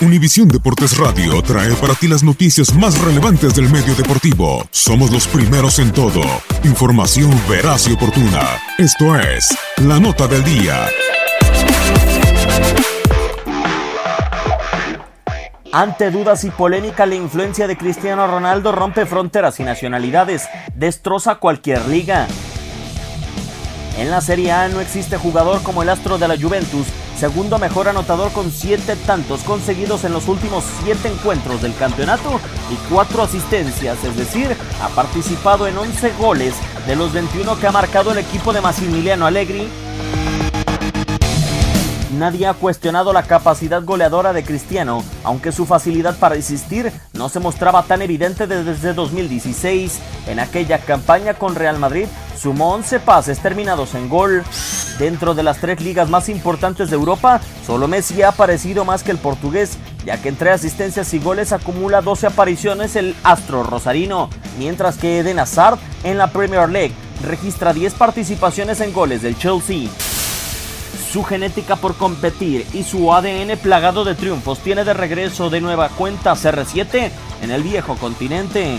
Univisión Deportes Radio trae para ti las noticias más relevantes del medio deportivo. Somos los primeros en todo. Información veraz y oportuna. Esto es La Nota del Día. Ante dudas y polémica, la influencia de Cristiano Ronaldo rompe fronteras y nacionalidades, destroza cualquier liga. En la Serie A no existe jugador como el astro de la Juventus segundo mejor anotador con siete tantos conseguidos en los últimos siete encuentros del campeonato y cuatro asistencias, es decir, ha participado en 11 goles de los 21 que ha marcado el equipo de Massimiliano Allegri. Nadie ha cuestionado la capacidad goleadora de Cristiano, aunque su facilidad para insistir no se mostraba tan evidente desde 2016. En aquella campaña con Real Madrid sumó 11 pases terminados en gol. Dentro de las tres ligas más importantes de Europa, solo Messi ha aparecido más que el portugués, ya que entre asistencias y goles acumula 12 apariciones el astro rosarino, mientras que Eden Hazard en la Premier League registra 10 participaciones en goles del Chelsea. Su genética por competir y su ADN plagado de triunfos tiene de regreso de nueva cuenta CR7 en el viejo continente.